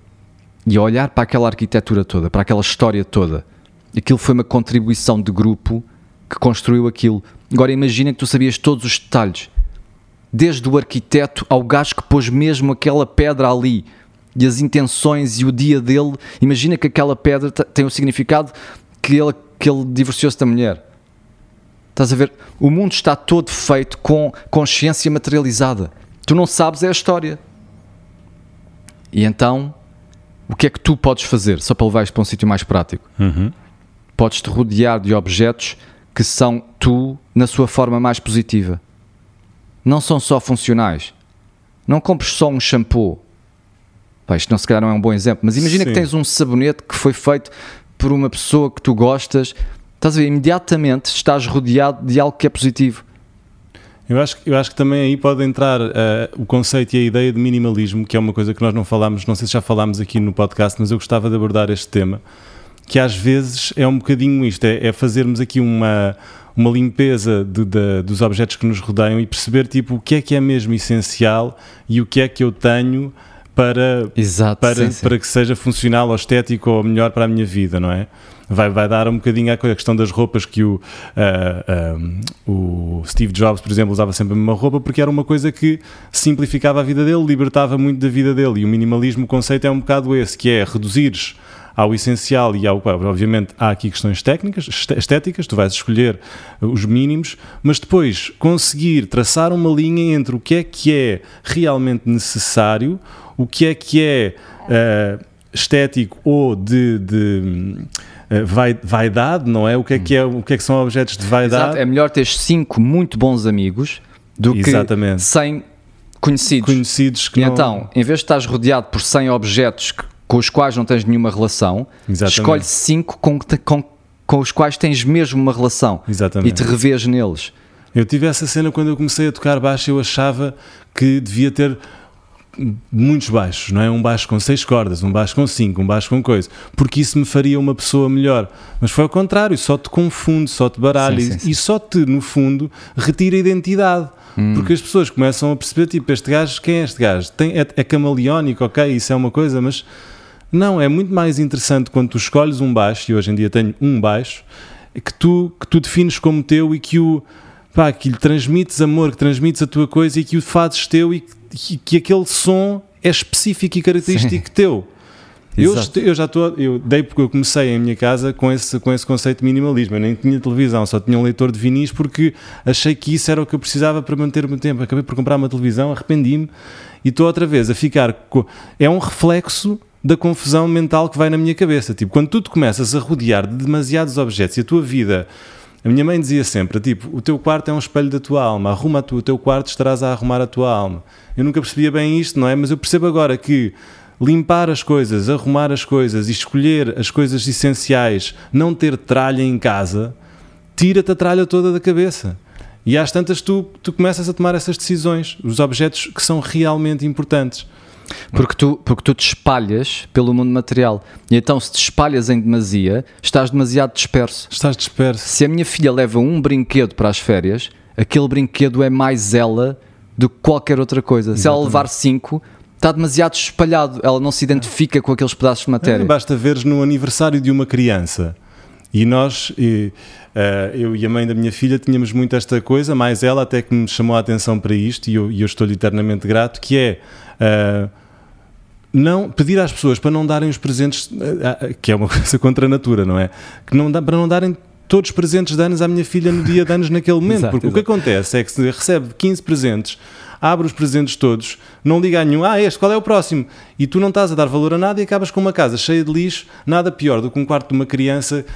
e a olhar para aquela arquitetura toda, para aquela história toda, aquilo foi uma contribuição de grupo que construiu aquilo. Agora imagina que tu sabias todos os detalhes, desde o arquiteto ao gajo que pôs mesmo aquela pedra ali e as intenções e o dia dele. Imagina que aquela pedra te- tem o significado que ele, que ele divorciou-se da mulher. Estás a ver? O mundo está todo feito com consciência materializada. Tu não sabes é a história. E então, o que é que tu podes fazer, só para levar isto para um sítio mais prático? Uhum. Podes te rodear de objetos que são tu na sua forma mais positiva. Não são só funcionais. Não compres só um shampoo. Pá, isto não se calhar não é um bom exemplo, mas imagina Sim. que tens um sabonete que foi feito por uma pessoa que tu gostas. Estás a ver? Imediatamente estás rodeado de algo que é positivo. Eu acho, que- eu acho que também aí pode entrar eh, o conceito e a ideia de minimalismo, que é uma coisa que nós não falámos, não sei se já falámos aqui no podcast, mas eu gostava de abordar este tema, que às vezes é um bocadinho isto, é, é fazermos aqui uma, uma limpeza de- de- dos objetos que nos rodeiam e perceber tipo o que é que é mesmo essencial e o que é que eu tenho para, Exato. para, sim, sim. para que seja funcional ou estético ou melhor para a minha vida, não é? Vai, vai dar um bocadinho à questão das roupas que o, ah, ah, o Steve Jobs, por exemplo, usava sempre a mesma roupa porque era uma coisa que simplificava a vida dele, libertava muito da vida dele. E o minimalismo, o conceito é um bocado esse, que é reduzires ao essencial e ao obviamente há aqui questões técnicas, estéticas, tu vais escolher os mínimos, mas depois conseguir traçar uma linha entre o que é que é realmente necessário, o que é que é ah, estético ou de, de, ah, vai- vaidade, não é? O que é que, é, o que é que são objetos de vaidade? Exato. É melhor ter cinco muito bons amigos do Exatamente. que 100 conhecidos. Conhecidos que E não... então, em vez de estás rodeado por 100 objetos que- com os quais não tens nenhuma relação, Exatamente. escolhe 5 com, com, com os quais tens mesmo uma relação Exatamente. e te revês neles. Eu tive essa cena quando eu comecei a tocar baixo, eu achava que devia ter muitos baixos, não é? Um baixo com seis cordas, um baixo com cinco, um baixo com coisa, porque isso me faria uma pessoa melhor. Mas foi ao contrário, só te confunde, só te baralha Sim, e- sim, sim. e só te, no fundo, retira a identidade. Hum. Porque as pessoas começam a perceber, tipo, este gajo, quem é este gajo? Tem, é, é camaleónico, ok, isso é uma coisa, mas não, é muito mais interessante quando tu escolhes um baixo, e hoje em dia tenho um baixo, que tu, que tu defines como teu e que o pá, que lhe transmites amor, que transmites a tua coisa e que o fazes teu e que, que aquele som é específico e característico teu. Eu, eu já estou, eu dei porque eu comecei em minha casa com esse, com esse conceito de minimalismo. Eu nem tinha televisão, só tinha um leitor de vinis porque achei que isso era o que eu precisava para manter o meu tempo. Acabei por comprar uma televisão, arrependi-me e estou outra vez a ficar. co- É um reflexo da confusão mental que vai na minha cabeça. Tipo, quando tu te começas a rodear de demasiados objetos e a tua vida. A minha mãe dizia sempre, tipo, o teu quarto é um espelho da tua alma, arruma tu o teu quarto, estarás a arrumar a tua alma. Eu nunca percebia bem isto, não é? Mas eu percebo agora que limpar as coisas, arrumar as coisas e escolher as coisas essenciais, não ter tralha em casa, tira-te a tralha toda da cabeça. E às tantas tu, tu começas a tomar essas decisões, os objetos que são realmente importantes. Porque tu, porque tu te espalhas pelo mundo material. E então, se te espalhas em demasia, estás demasiado disperso. Estás disperso. Se a minha filha leva um brinquedo para as férias, aquele brinquedo é mais ela do que qualquer outra coisa. Se ela levar cinco, está demasiado espalhado. Ela não se identifica com aqueles pedaços de matéria. Basta veres no aniversário de uma criança E nós, e, uh, eu e a mãe da minha filha, tínhamos muito esta coisa, mais ela até que me chamou a atenção para isto, e eu, eu estou-lhe eternamente grato, que é. Uh, não pedir às pessoas para não darem os presentes, que é uma coisa contra a natura, não é? Que não dá, para não darem todos os presentes de anos à minha filha no dia de anos naquele momento. exato, porque exato. o que acontece é que se recebe 15 presentes, abre os presentes todos, não liga a nenhum, ah, este, qual é o próximo? E tu não estás a dar valor a nada e acabas com uma casa cheia de lixo, nada pior do que um quarto de uma criança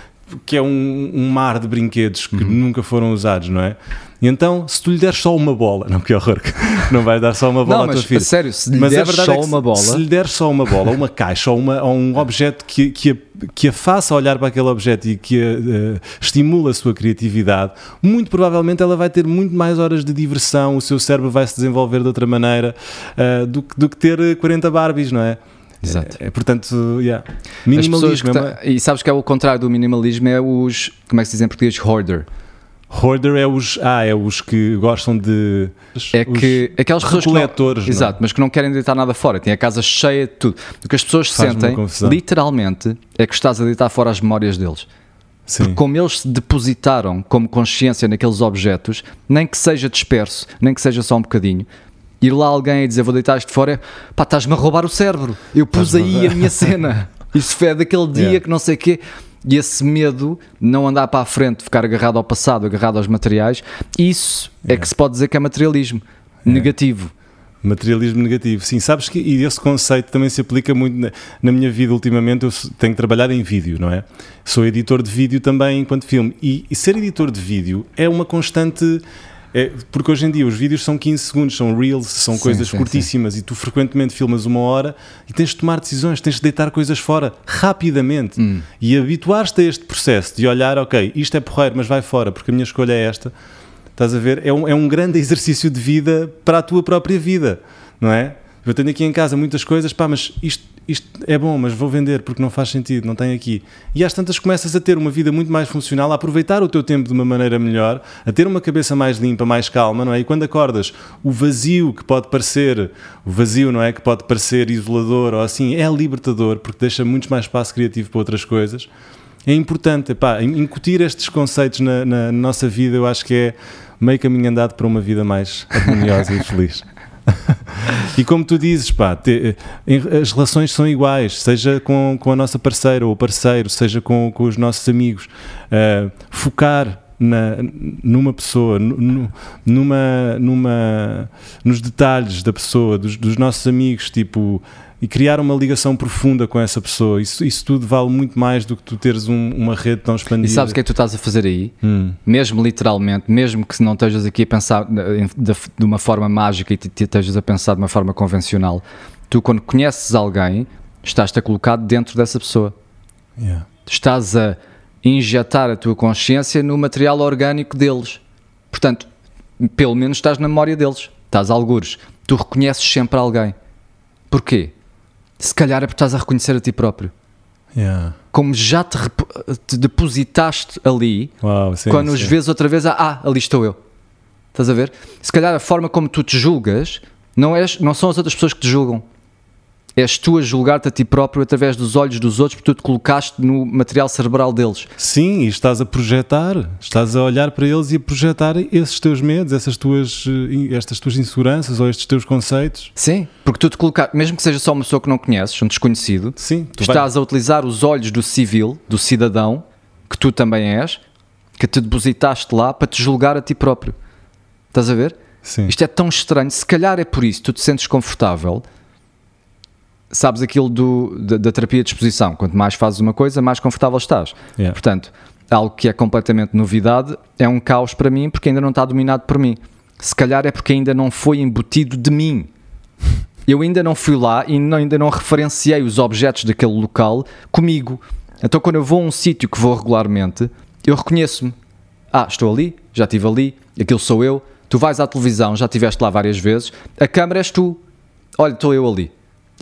que é um, um mar de brinquedos que uhum. nunca foram usados, não é? E então, se tu lhe deres só uma bola, não que horror, não vais dar só uma bola não, à tua filha. sério, se lhe mas deres só é uma bola. Se lhe deres só uma bola, uma caixa ou, uma, ou um objeto que, que, a, que a faça olhar para aquele objeto e que a, uh, estimula a sua criatividade, muito provavelmente ela vai ter muito mais horas de diversão, o seu cérebro vai se desenvolver de outra maneira uh, do, do que ter 40 Barbies, não é? Exato. É, portanto, yeah. minimalismo. É uma... E sabes que é o contrário do minimalismo, é os, como é que se diz em português? Hoarder. Hoarder é os, ah, é os que gostam de. É que aquelas pessoas. Coletores. É? exato, mas que não querem deitar nada fora. Tem a casa cheia de tudo. O que as pessoas sentem, literalmente, é que estás a deitar fora as memórias deles. Sim. Porque como eles se depositaram como consciência naqueles objetos, nem que seja disperso, nem que seja só um bocadinho, ir lá alguém e dizer vou deitar isto fora, pá, estás-me a roubar o cérebro. Eu pus aí a minha cena. Isso foi daquele dia yeah. que não sei o quê. E esse medo, não andar para a frente, ficar agarrado ao passado, agarrado aos materiais, isso yeah. é que se pode dizer que é materialismo yeah. negativo. Materialismo negativo, sim, sabes que e esse conceito também se aplica muito na, na, minha vida ultimamente. Eu tenho trabalhado em vídeo, não é? Sou editor de vídeo também enquanto filme, e, e ser editor de vídeo é uma constante é, porque hoje em dia os vídeos são 15 segundos, são reels, são sim, coisas sim, curtíssimas sim. e tu frequentemente filmas uma hora e tens de tomar decisões, tens de deitar coisas fora rapidamente hum. e habituar-te a este processo de olhar, ok, isto é porreiro, mas vai fora porque a minha escolha é esta. Estás a ver? É um, é um grande exercício de vida para a tua própria vida, não é? Eu tenho aqui em casa muitas coisas, pá, mas isto, isto é bom, mas vou vender porque não faz sentido, não tem aqui. E às tantas começas a ter uma vida muito mais funcional, a aproveitar o teu tempo de uma maneira melhor, a ter uma cabeça mais limpa, mais calma, não é? E quando acordas, o vazio que pode parecer, o vazio, não é? Que pode parecer isolador ou assim, é libertador porque deixa muito mais espaço criativo para outras coisas. É importante, pá, incutir estes conceitos na, na nossa vida, eu acho que é meio caminho andado para uma vida mais harmoniosa e feliz. e como tu dizes, pá, te, as relações são iguais, seja com, com a nossa parceira ou parceiro, seja com, com os nossos amigos. Uh, focar na, numa pessoa, numa, numa, nos detalhes da pessoa, dos, dos nossos amigos, tipo e criar uma ligação profunda com essa pessoa. Isso, isso tudo vale muito mais do que tu teres um, uma rede tão expandida. E sabes o que é que tu estás a fazer aí? Hum. Mesmo literalmente, mesmo que não estejas aqui a pensar de, de uma forma mágica e te, te estejas a pensar de uma forma convencional, tu quando conheces alguém, estás-te a colocar dentro dessa pessoa. Yeah. Estás a injetar a tua consciência no material orgânico deles. Portanto, pelo menos estás na memória deles. Estás a algures. Tu reconheces sempre alguém. Porquê? se calhar é porque estás a reconhecer a ti próprio. Yeah. Como já te, te depositaste ali, wow, sim, quando sim. os vês outra vez, ah, ali estou eu. Estás a ver? Se calhar a forma como tu te julgas não, és, não são as outras pessoas que te julgam és tu a julgar-te a ti próprio através dos olhos dos outros porque tu te colocaste no material cerebral deles. Sim, e estás a projetar, estás a olhar para eles e a projetar esses teus medos, essas tuas, eh, estas tuas inseguranças ou estes teus conceitos. Sim, porque tu te colocaste, mesmo que seja só uma pessoa que não conheces, um desconhecido, Sim, tu estás vai... a utilizar os olhos do civil, do cidadão, que tu também és, que te depositaste lá para te julgar a ti próprio. Estás a ver? Sim. Isto é tão estranho, se calhar é por isso, tu te sentes confortável sabes aquilo do, da, da, terapia de exposição. Quanto mais fazes uma coisa, mais confortável estás. Yeah. Portanto, algo que é completamente novidade é um caos para mim porque ainda não está dominado por mim. Se calhar é porque ainda não foi embutido de mim. Eu ainda não fui lá e não, ainda não referenciei os objetos daquele local comigo. Então, quando eu vou a um sítio que vou regularmente, eu reconheço-me. Ah, estou ali, já estive ali, aquilo sou eu. Tu vais à televisão, já estiveste lá várias vezes. A câmera és tu. Olha, estou eu ali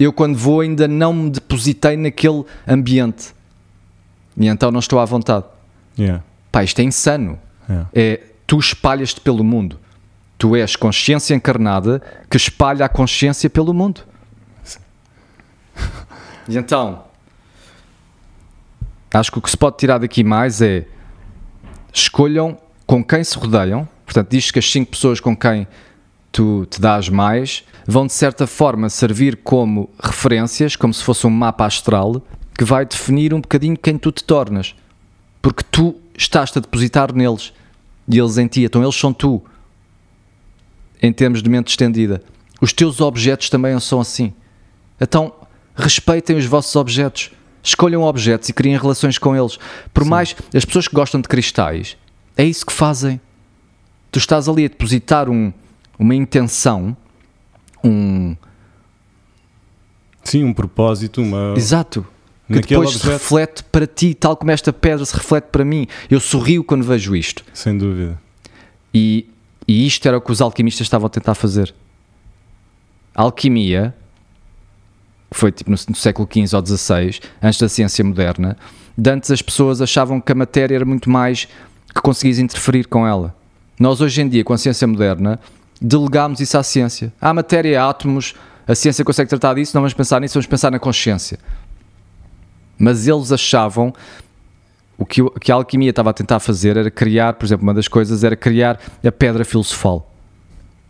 eu quando vou ainda não me depositei naquele ambiente. E então não estou à vontade. Yeah. Pá, isto é insano. Yeah. É, tu espalhas-te pelo mundo. Tu és consciência encarnada que espalha a consciência pelo mundo. e então, acho que o que se pode tirar daqui mais é escolham com quem se rodeiam. Portanto, diz que as 5 pessoas com quem tu te dás mais vão de certa forma servir como referências, como se fosse um mapa astral que vai definir um bocadinho quem tu te tornas. Porque tu estás-te a depositar neles e eles em ti. Então eles são tu, em termos de mente estendida. Os teus objetos também são assim. Então respeitem os vossos objetos. Escolham objetos e criem relações com eles. Por Sim. mais as pessoas que gostam de cristais, é isso que fazem. Tu estás ali a depositar um, uma intenção, um. Sim, um propósito, uma. Exato. Que depois se objeto. reflete para ti, tal como esta pedra se reflete para mim. Eu sorrio quando vejo isto. Sem dúvida. E, e isto era o que os alquimistas estavam a tentar fazer. A alquimia foi tipo no, no século XV ou XVI, antes da ciência moderna. De antes as pessoas achavam que a matéria era muito mais que conseguias interferir com ela. Nós hoje em dia, com a ciência moderna, delegámos isso à ciência. A matéria é átomos, a ciência consegue tratar disso, não vamos pensar nisso, vamos pensar na consciência. Mas eles achavam o que, o que a alquimia estava a tentar fazer era criar, por exemplo, uma das coisas era criar a pedra filosofal.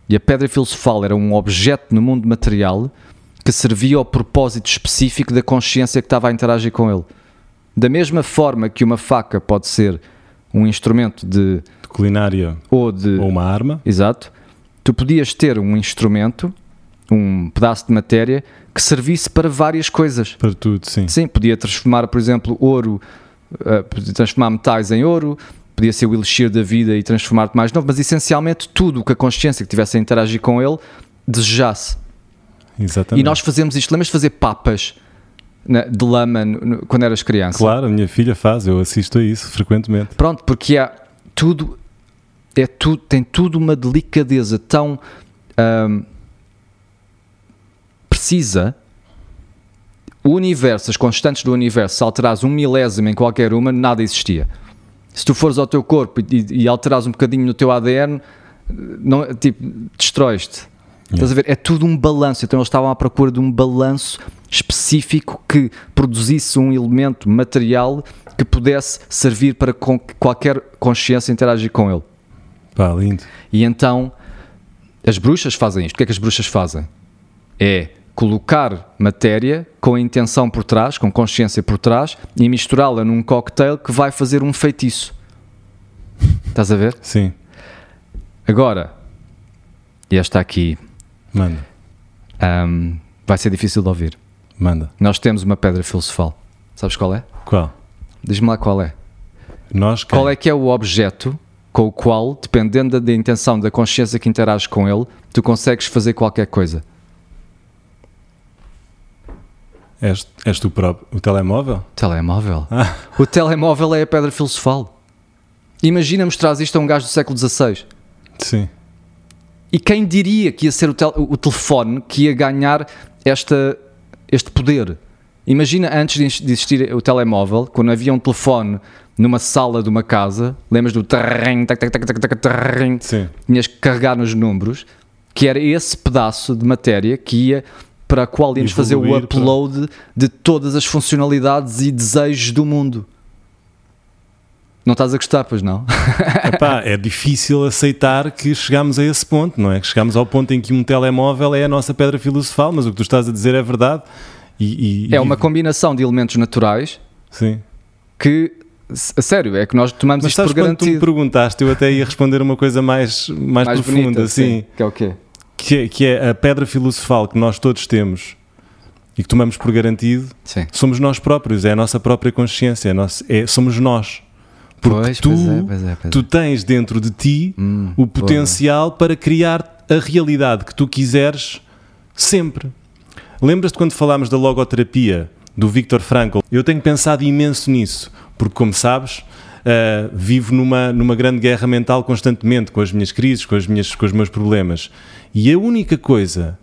E a pedra filosofal era um objeto no mundo material que servia ao propósito específico da consciência que estava a interagir com ele. Da mesma forma que uma faca pode ser um instrumento de De culinária ou de ou uma arma. Exato. Tu podias ter um instrumento, um pedaço de matéria que servisse para várias coisas. Para tudo, sim. Sim, podia transformar, por exemplo, ouro, uh, transformar metais em ouro, podia ser o elixir da vida e transformar-te mais novo, mas essencialmente tudo o que a consciência que tivesse a interagir com ele desejasse. Exatamente. E nós fazemos isto. Lembras de fazer papas na- de lama no- no- quando eras criança? Claro, a minha filha faz, eu assisto a isso frequentemente. Pronto, porque há tudo, é tudo, tem tudo uma delicadeza tão ahm, precisa. O universo, as constantes do universo, se alterares um milésimo em qualquer uma, nada existia. Se tu fores ao teu corpo e, e alterares um bocadinho no teu ADN, não, tipo, destróis-te. Estás a ver? É tudo um balanço. Então eles estavam à procura de um balanço específico que produzisse um elemento material que pudesse servir para com que qualquer consciência interagir com ele. Pá, lindo. E então as bruxas fazem isto. O que é que as bruxas fazem? É colocar matéria com a intenção por trás, com consciência por trás, e misturá-la num cocktail que vai fazer um feitiço. Estás a ver? Sim, Agora, e esta aqui manda, ahm, vai ser difícil de ouvir. manda. Nós temos uma pedra filosofal. Sabes qual é? Qual? Diz-me lá qual é. Nós, Qual é que é o objeto com o qual, dependendo da, intenção, da consciência que interages com ele, tu consegues fazer qualquer coisa? És, és tu próprio. O telemóvel? Telemóvel. Ah. O telemóvel é a pedra filosofal. Imagina mostrar isto a um gajo do século XVI. Sim. E quem diria que ia ser o, tel- o telefone que ia ganhar esta, este poder? Imagina antes de existir o telemóvel, quando havia um telefone numa sala de uma casa, lembras do tarrim, tac, tac, tac, tac, tac, tarrim, Sim. tinhas que carregar nos números, que era esse pedaço de matéria que ia para a qual íamos fazer o Evoluir para- upload de todas as funcionalidades e desejos do mundo. Não estás a gostar, pois não? Epá, é difícil aceitar que chegamos a esse ponto, não é? Que chegamos ao ponto em que um telemóvel é a nossa pedra filosofal, mas o que tu estás a dizer é verdade. E, e- É uma combinação de elementos naturais Sim. que, a sério, é que nós tomamos Mas isto sabes por quando tu me garantido. perguntaste, eu até ia responder uma coisa mais, mais, Mais profunda, bonita, assim, Que é o quê? que, é, que é a pedra filosofal que nós todos temos e que tomamos por garantido, Sim. somos nós próprios, é a nossa própria consciência, é nosso- é- somos nós. Porque Pois, tu, pois é, pois é, pois é. tu tens dentro de ti Hum, o potencial para criar a realidade que tu quiseres sempre. Lembras-te quando falámos da logoterapia do Viktor Frankl? Eu tenho pensado imenso nisso, porque, como sabes, ah, vivo numa, numa grande guerra mental constantemente, com as minhas crises, com, as minhas, com os meus problemas. E a única coisa,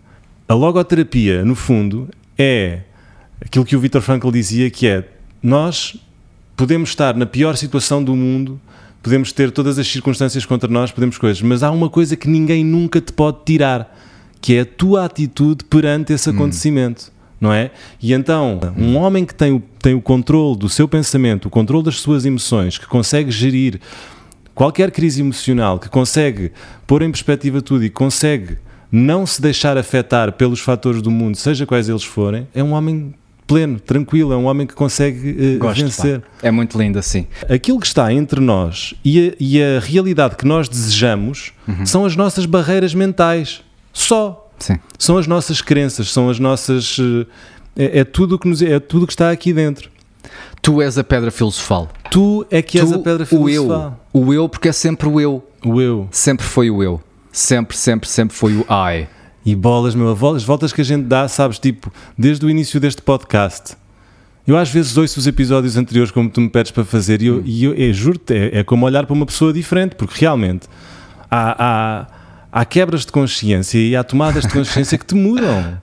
a logoterapia, no fundo, é aquilo que o Viktor Frankl dizia, que é nós podemos estar na pior situação do mundo, podemos ter todas as circunstâncias contra nós, podemos coisas, mas há uma coisa que ninguém nunca te pode tirar, que é a tua atitude perante esse acontecimento. não é? E então, um homem que tem o, tem o controle do seu pensamento, o controle das suas emoções, que consegue gerir qualquer crise emocional, que consegue pôr em perspectiva tudo e consegue não se deixar afetar pelos fatores do mundo, seja quais eles forem, é um homem pleno, tranquilo, é um homem que consegue uh, Gosto, vencer. pá. É muito lindo assim. Aquilo que está entre nós e a, e a realidade que nós desejamos são as nossas barreiras mentais. Só. Sim. São as nossas crenças, são as nossas. eh, É, é tudo o que nos, é tudo que está aqui dentro. Tu és a pedra filosofal. Tu é que és tu, a pedra o eu. filosofal. O eu, porque é sempre o eu. O eu. Sempre foi o eu. Sempre, sempre, sempre foi o I. E bolas, meu, as voltas que a gente dá, sabes, tipo, desde o início deste podcast. Eu às vezes ouço os episódios anteriores como tu me pedes para fazer e Hum. eu, eu, eu juro-te, é, é como olhar para uma pessoa diferente, porque realmente há, há, há quebras de consciência e há tomadas de consciência que te mudam.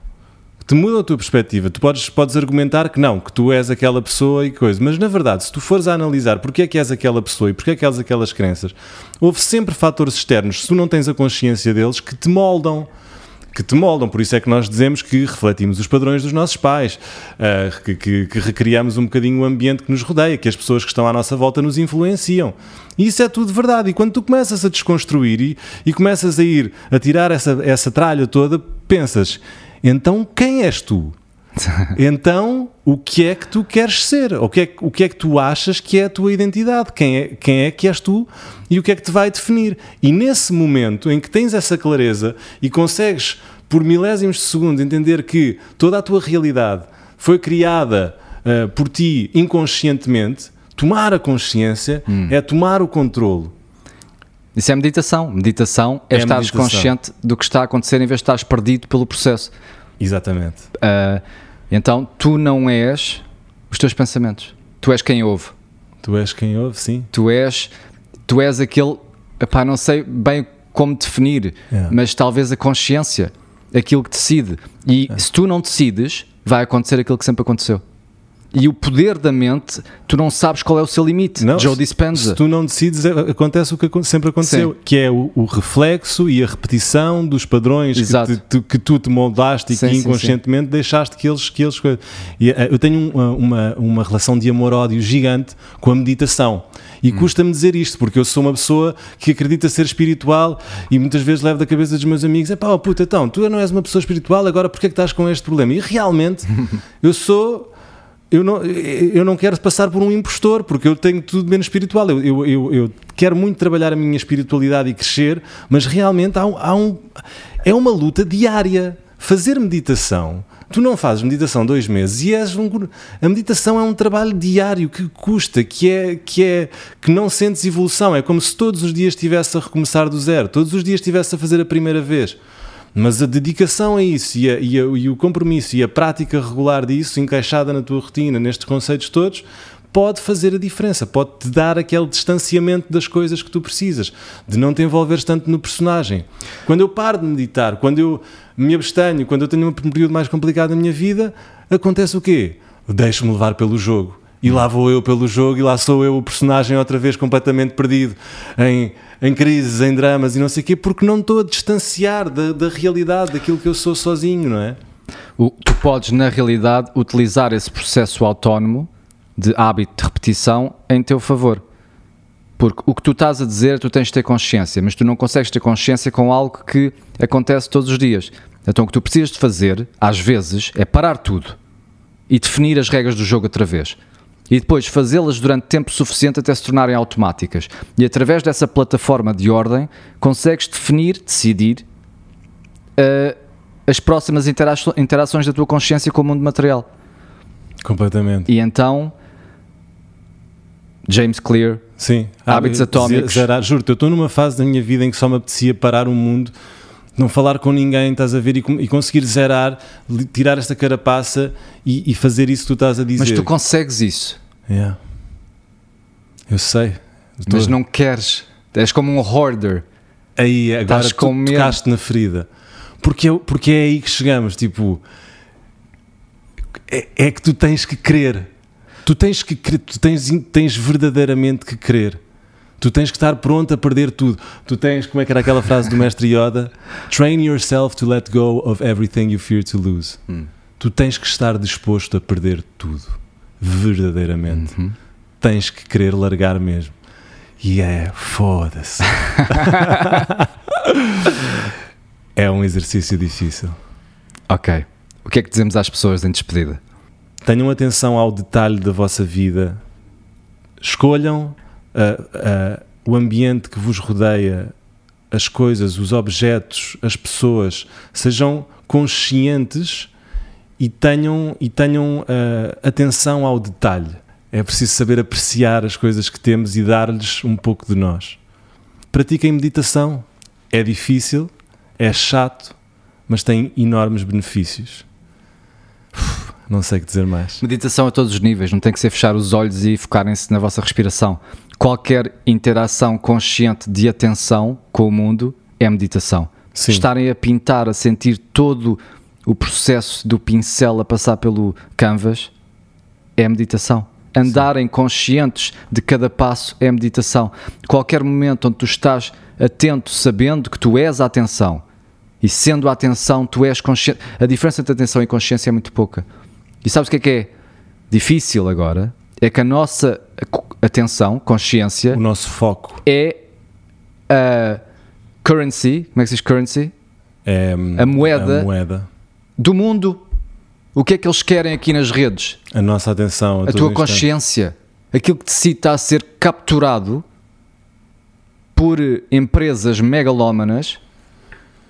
Que te mudam a tua perspectiva. Tu podes, podes argumentar que não, que tu és aquela pessoa e coisa, mas na verdade, se tu fores a analisar porque é que és aquela pessoa e porque é que és aquelas crenças, houve sempre fatores externos, se tu não tens a consciência deles, que te moldam que te moldam, por isso é que nós dizemos que refletimos os padrões dos nossos pais, ah, que, que- que recriamos um bocadinho o ambiente que nos rodeia, que as pessoas que estão à nossa volta nos influenciam. E isso é tudo verdade. E quando tu começas a desconstruir e, e começas a ir a tirar essa, essa tralha toda, pensas: então quem és tu? Então, o que é que tu queres ser? O que é, que- o que é que tu achas que é a tua identidade? Quem é, quem é que és tu e o que é que te vai definir? E nesse momento em que tens essa clareza e consegues, por milésimos de segundo, entender que toda a tua realidade foi criada ah, por ti inconscientemente, tomar a consciência é tomar o controle. Isso é meditação. Meditação é, É estar consciente do que está a acontecer em vez de estares perdido pelo processo. Exatamente. Ah, então, tu não és os teus pensamentos. Tu és quem ouve. Tu és quem ouve, sim. Tu és, tu és aquele. Epá, não sei bem como definir, Yeah. mas talvez a consciência, aquilo que decide. E É. se tu não decides, vai acontecer aquilo que sempre aconteceu. E o poder da mente, tu não sabes qual é o seu limite. Joe se- Dispenza. Se tu não decides, é- acontece o que sempre aconteceu, Sim. que é o, o reflexo e a repetição dos padrões que, te- tu, que tu te moldaste Sim, e que sim, inconscientemente deixaste que eles. Que eles e, eh, eu tenho um- uma, uma relação de amor-ódio gigante com a meditação. E Hum. custa-me dizer isto, porque eu sou uma pessoa que acredita ser espiritual e muitas vezes levo da cabeça dos meus amigos: é pá, oh, puta, então, tu não és uma pessoa espiritual, agora porquê é que estás com este problema? E realmente, eu sou eu não, eu não quero passar por um impostor, porque eu tenho tudo menos espiritual. Eu, eu, eu, eu quero muito trabalhar a minha espiritualidade e crescer, mas realmente há há um- é uma luta diária. Fazer meditação. Tu não fazes meditação dois meses e és um. A meditação é um trabalho diário que custa, que é que é que não sentes evolução. É como se todos os dias estivesse a recomeçar do zero, todos os dias estivesse a fazer a primeira vez. Mas a dedicação a isso e, a- e a- e o compromisso e a prática regular disso, encaixada na tua rotina, nestes conceitos todos, pode fazer a diferença, pode-te dar aquele distanciamento das coisas que tu precisas, de não te envolveres tanto no personagem. Quando eu paro de meditar, quando eu me abstenho, quando eu tenho um período mais complicado na minha vida, acontece o quê? Deixo-me levar pelo jogo. E lá vou eu pelo jogo e lá sou eu o personagem outra vez completamente perdido em, em crises, em dramas e não sei o quê, porque não estou a distanciar da, da realidade, daquilo que eu sou sozinho, não é? O- tu podes, na realidade, utilizar esse processo autónomo de hábito de repetição em teu favor. Porque o que tu estás a dizer, tu tens de ter consciência, mas tu não consegues ter consciência com algo que acontece todos os dias. Então o que tu precisas de fazer, às vezes, é parar tudo e definir as regras do jogo outra vez. E depois fazê-las durante tempo suficiente até se tornarem automáticas. E através dessa plataforma de ordem, consegues definir, decidir eh, as próximas intera- interações da tua consciência com o mundo material. Completamente. E então, James Clear, Sim. Hábitos ze- atómicos. Zerar. Juro-te, eu estou numa fase da minha vida em que só me apetecia parar o mundo, não falar com ninguém, estás a ver, e, e conseguir zerar, tirar esta carapaça e, e fazer isso que tu estás a dizer. mas tu consegues isso, Yeah. Eu sei. mas Tô- não queres. És como um hoarder. Aí, agora tu com tocaste na ferida. Porque, é- porque é aí que chegamos, tipo... É, é que tu tens que querer. Tu tens que crer, tu tens, tens verdadeiramente que querer. Tu tens que estar pronto a perder tudo. Tu tens, como é que era aquela frase do mestre Yoda? Train yourself to let go of everything you fear to lose. Hum. tu tens que estar disposto a perder tudo, verdadeiramente. Uhum. Tens que querer largar mesmo. E é foda-se. é um exercício difícil. Ok. O que é que dizemos às pessoas em despedida? Tenham atenção ao detalhe da vossa vida. Escolham o ambiente que vos rodeia, as coisas, os objetos, as pessoas. Sejam conscientes e tenham, e tenham uh, atenção ao detalhe. É preciso saber apreciar as coisas que temos e dar-lhes um pouco de nós. Pratiquem meditação. É difícil, é chato, mas tem enormes benefícios. Não sei o que dizer mais. Meditação a todos os níveis, não tem que ser fechar os olhos e focarem-se na vossa respiração. Qualquer interação consciente de atenção com o mundo é meditação. Sim. Estarem a pintar, a sentir todo o processo do pincel a passar pelo canvas é meditação. Andarem conscientes de cada passo é meditação. Qualquer momento onde tu estás atento, sabendo que tu és a atenção e sendo a atenção, tu és consciente. A diferença entre atenção e consciência é muito pouca. E sabes o que é que é difícil agora? É que a nossa atenção, consciência, O nosso foco é a currency, como é que se diz currency? é A moeda. a moeda. Do mundo. O que é que eles querem aqui nas redes? A nossa atenção. A todo tua consciência. Aquilo que si está a ser capturado por empresas megalómanas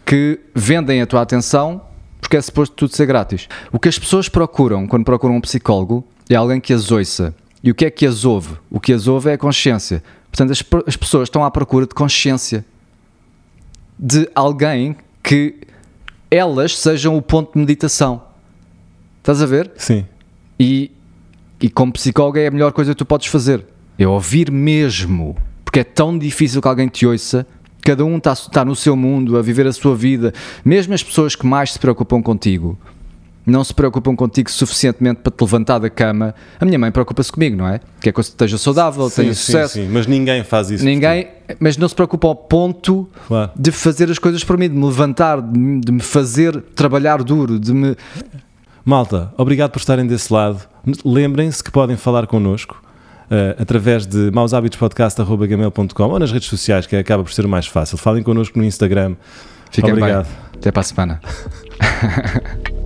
que vendem a tua atenção porque é suposto tudo ser grátis. O que as pessoas procuram quando procuram um psicólogo é alguém que as ouça. E o que é que as ouve? O que as ouve é a consciência. Portanto, as, as pessoas estão à procura de consciência. De alguém que elas sejam o ponto de meditação. Estás a ver? Sim. E, e como psicólogo é a melhor coisa que tu podes fazer. É ouvir mesmo. Porque é tão difícil que alguém te ouça. Cada um está, está no seu mundo, a viver a sua vida. Mesmo as pessoas que mais se preocupam contigo, não se preocupam contigo suficientemente para te levantar da cama. A minha mãe preocupa-se comigo, não é? Quer que eu esteja saudável, Sim, tenha sim, sucesso. sim. Mas ninguém faz isso. Ninguém, mas não se preocupa ao ponto. Claro. de fazer as coisas por mim, de me levantar, de me, de me fazer trabalhar duro, de me. Malta, obrigado por estarem desse lado. Lembrem-se que podem falar connosco eh, através de maushabitospodcast.gmail.com ou nas redes sociais, que acaba por ser o mais fácil. Falem connosco no Instagram. Fiquem Obrigado. bem. Até para a semana.